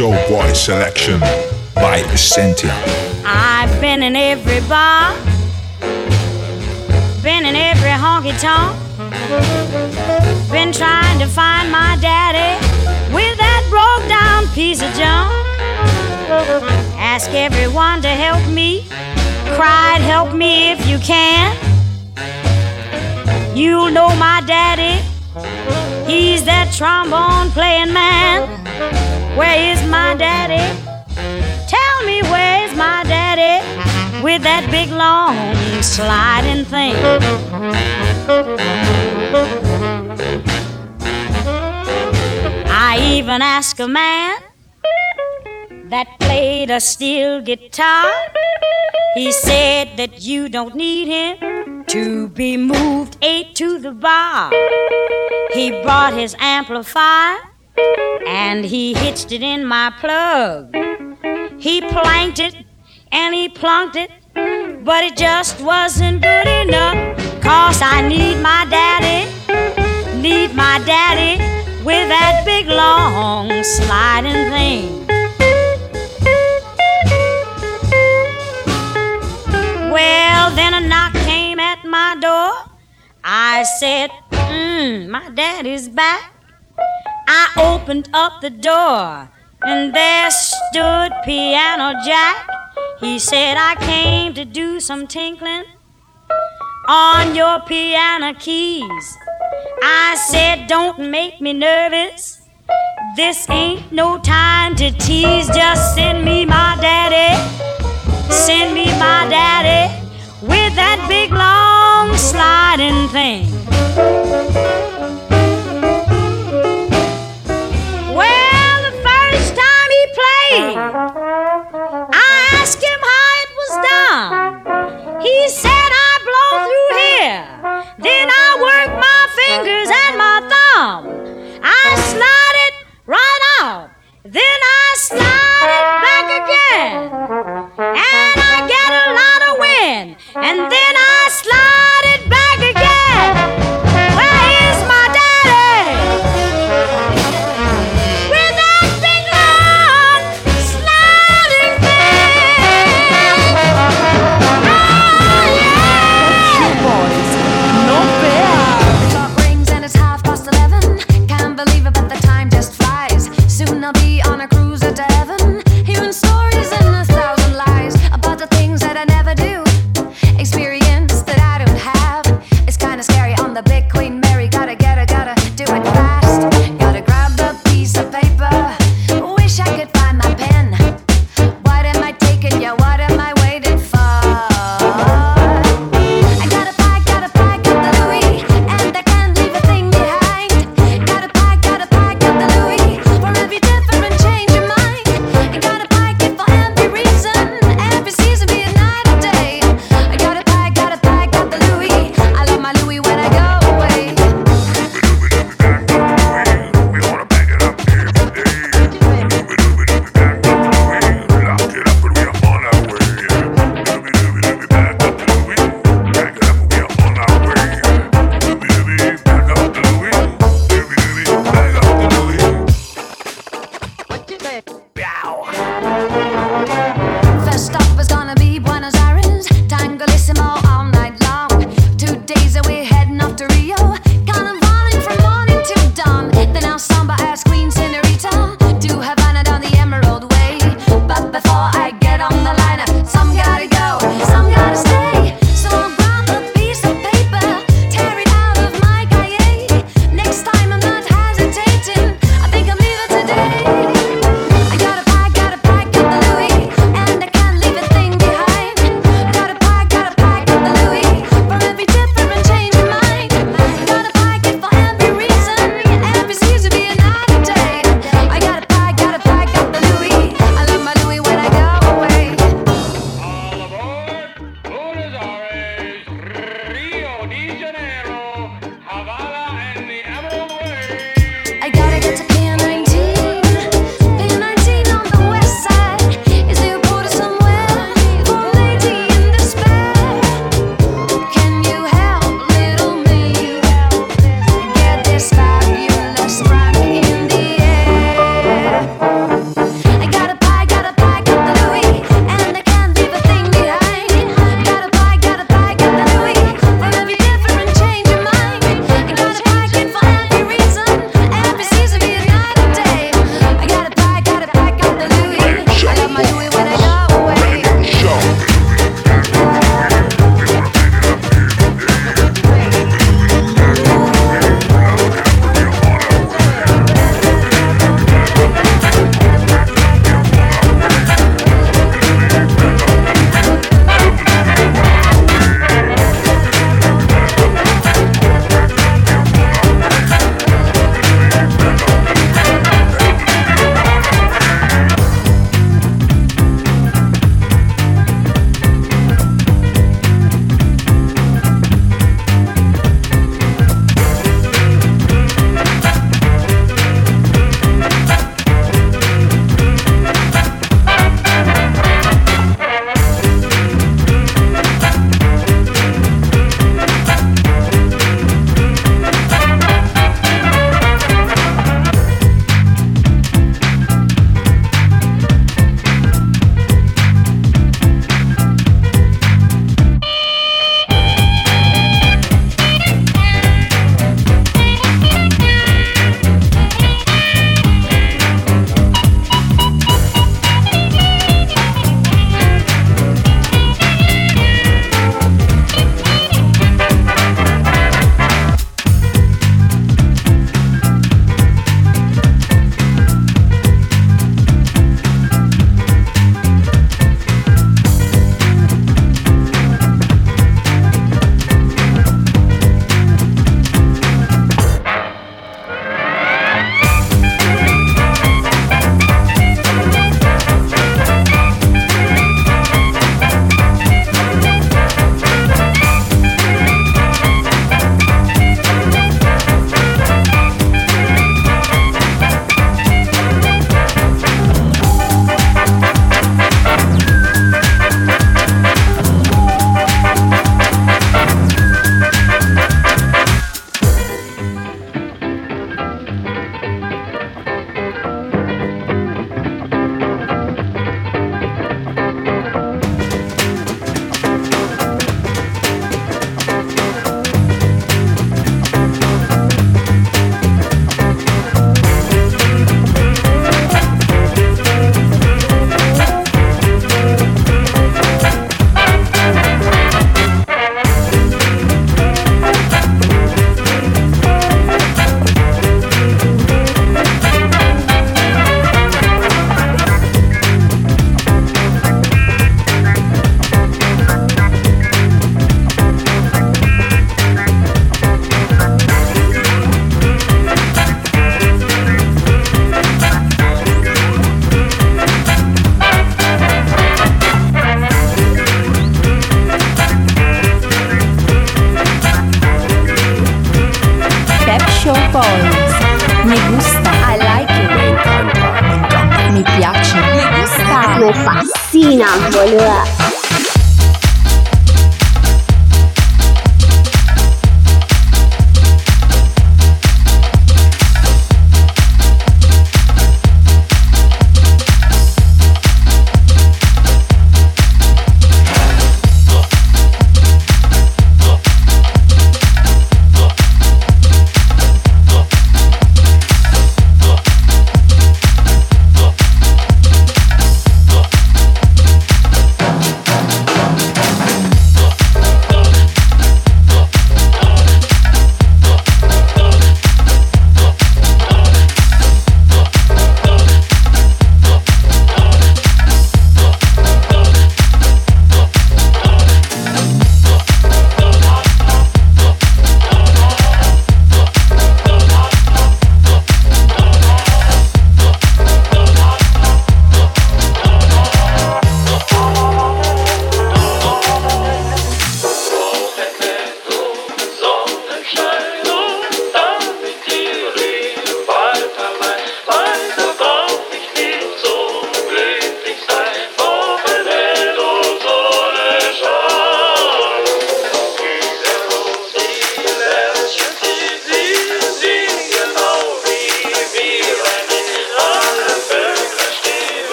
Show Boy Selection by Essentia. I've been in every bar, been in every honky tonk, been trying to find my daddy with that broke down piece of junk. Ask everyone to help me, cried, help me if you can. You'll know my daddy, he's that trombone playing man. Where is my daddy? Tell me where's my daddy with that big long sliding thing? I even asked a man that played a steel guitar. He said that you don't need him to be moved eight to the bar. He brought his amplifier and he hitched it in my plug. He planked it and he plunked it, but it just wasn't good enough. Cause I need my daddy, need my daddy with that big long sliding thing. Well, then a knock came at my door. I said, Mmm, my daddy's back. I opened up the door, and there stood Piano Jack. He said, I came to do some tinkling on your piano keys. I said, Don't make me nervous. This ain't no time to tease. Just send me my daddy. Send me my daddy with that big long sliding thing.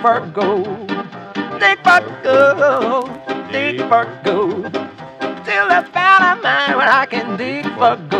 Dick for gold, dig for gold, Till I found a mine where I can dig for gold.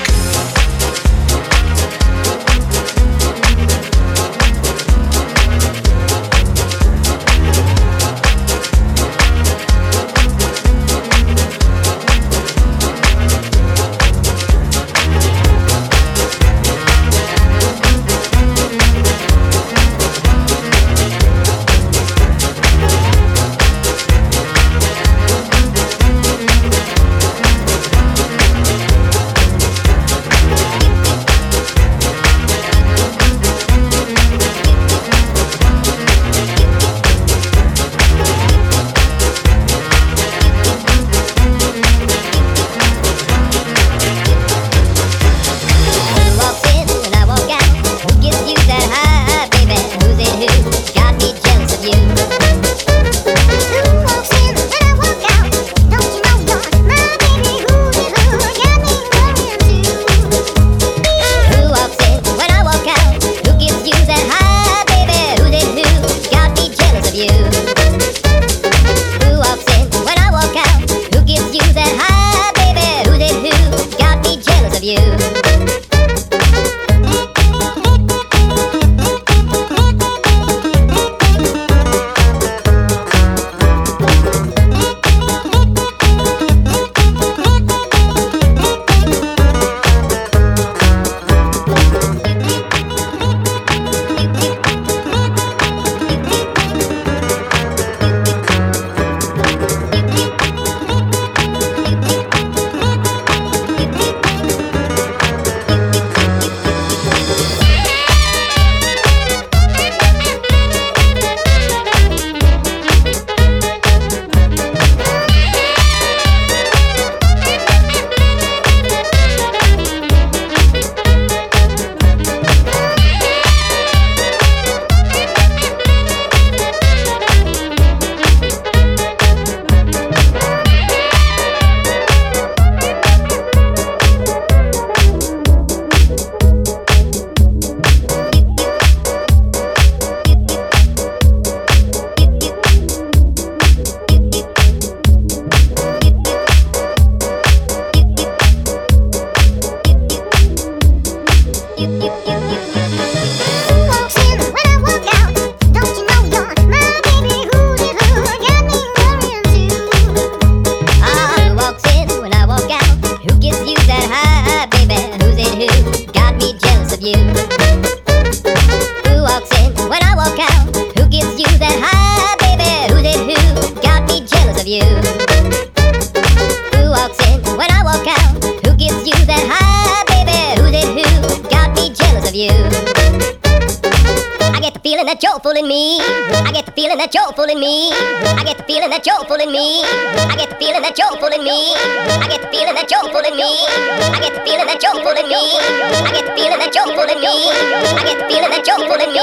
pulling me. I get the feeling that you're pulling me. I get the feeling that you're pulling me.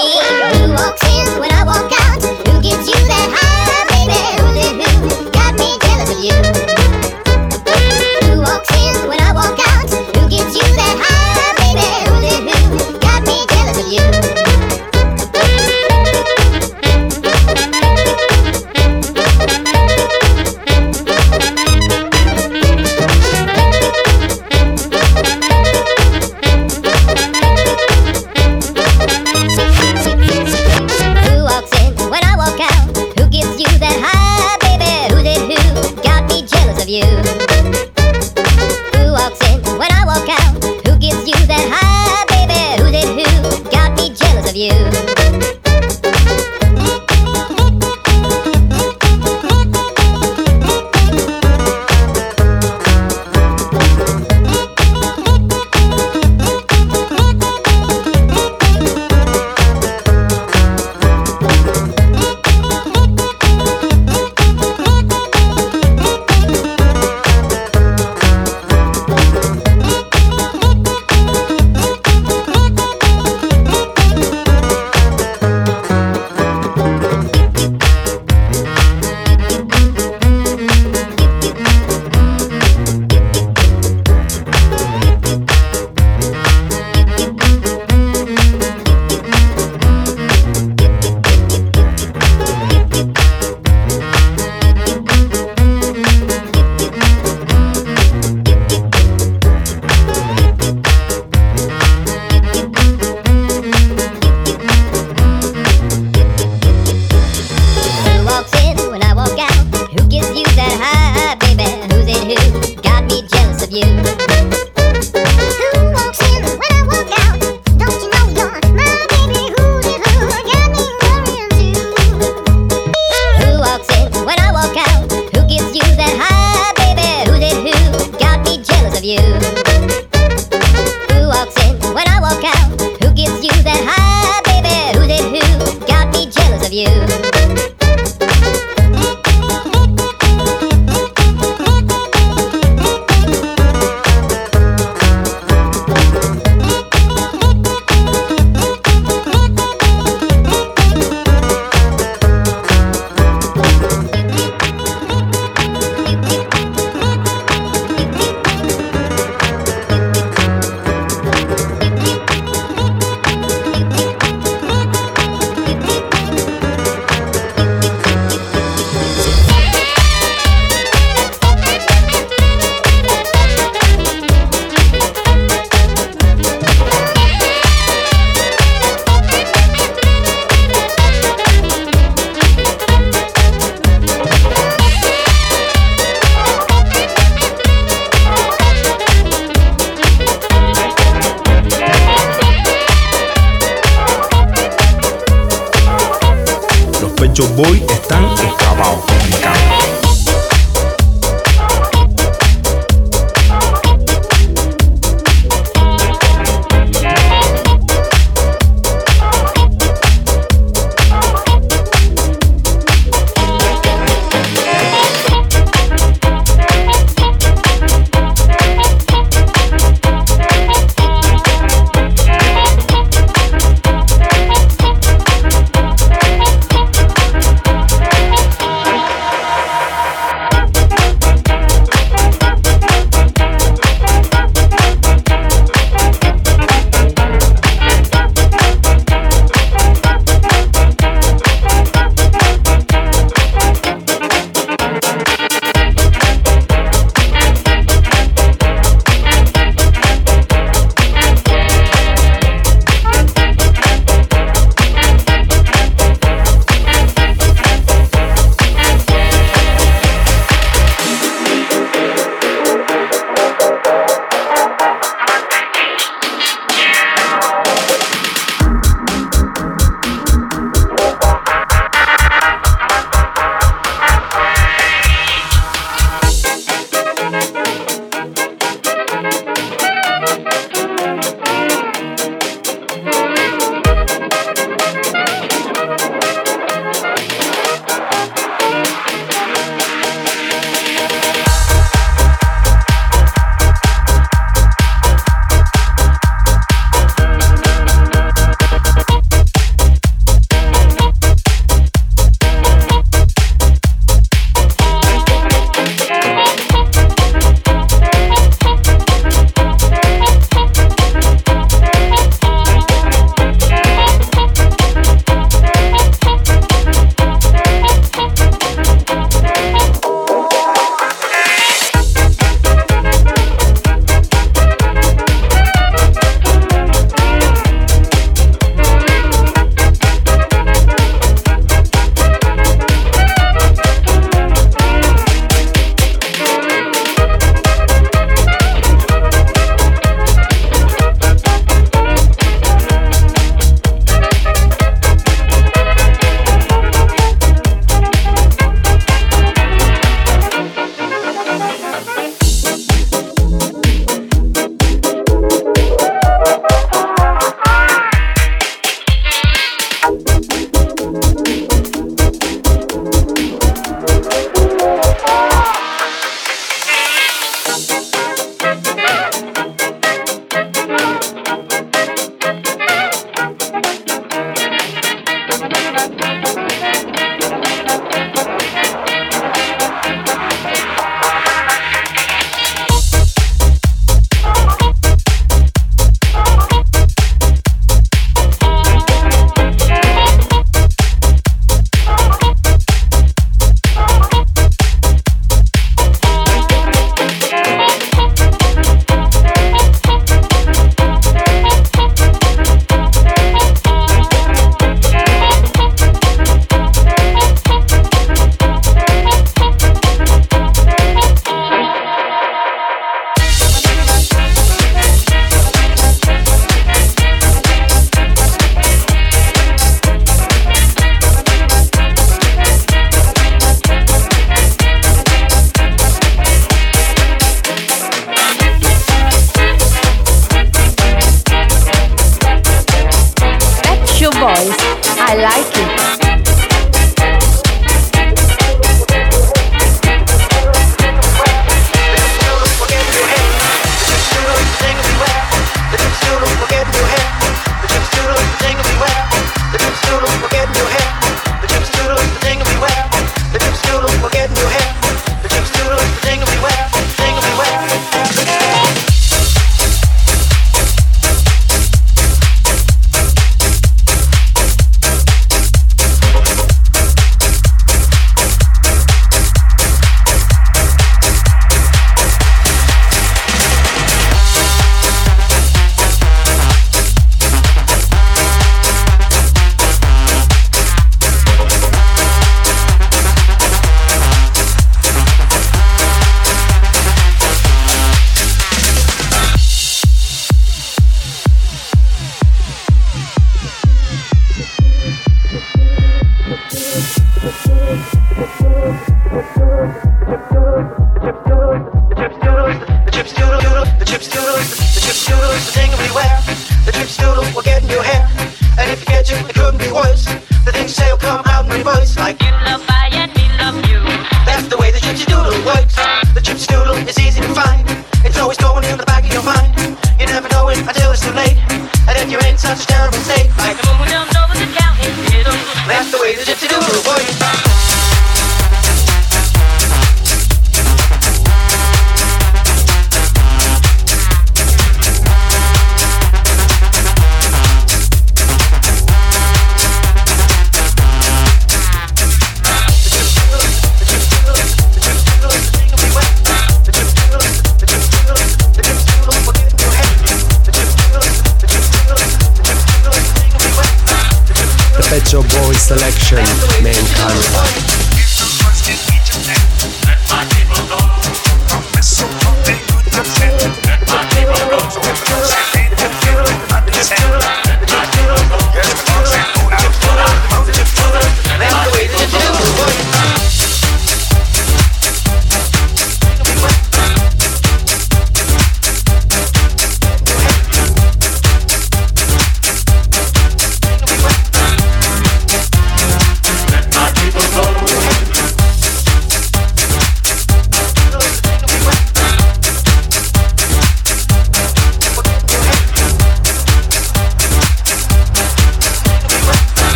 You walk in when I walk out. of you. Who walks in when I walk out? Who gives you that high, baby? Who's it who got me jealous of you?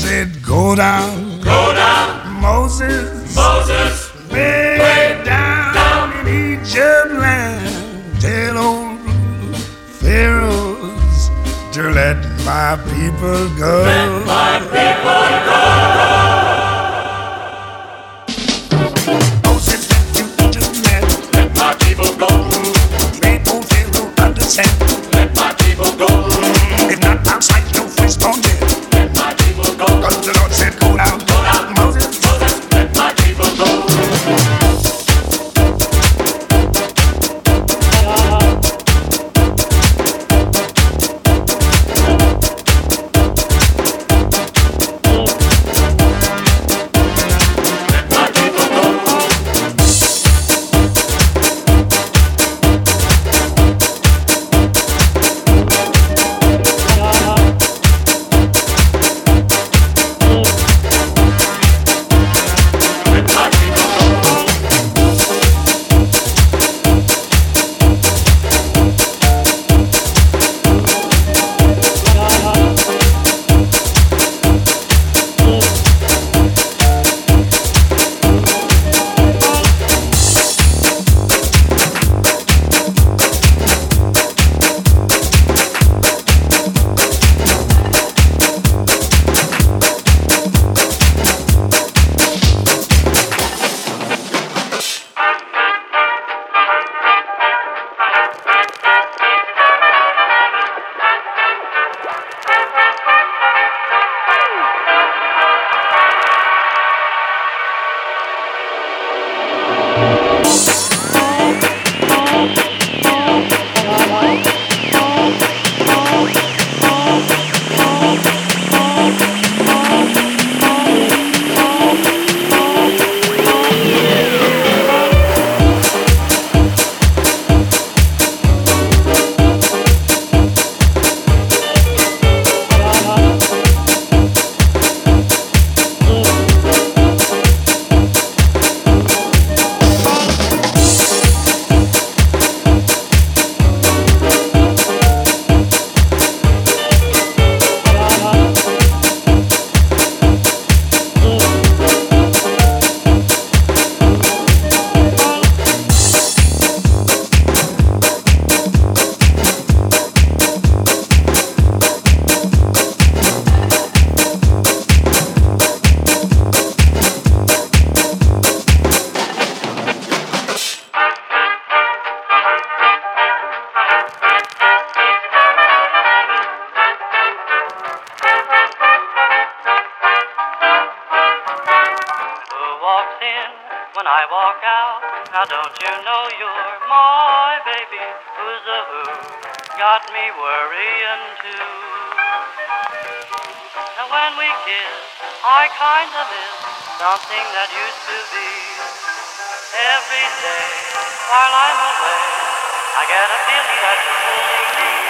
said, Go down I got a feeling that you're holding me.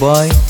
Los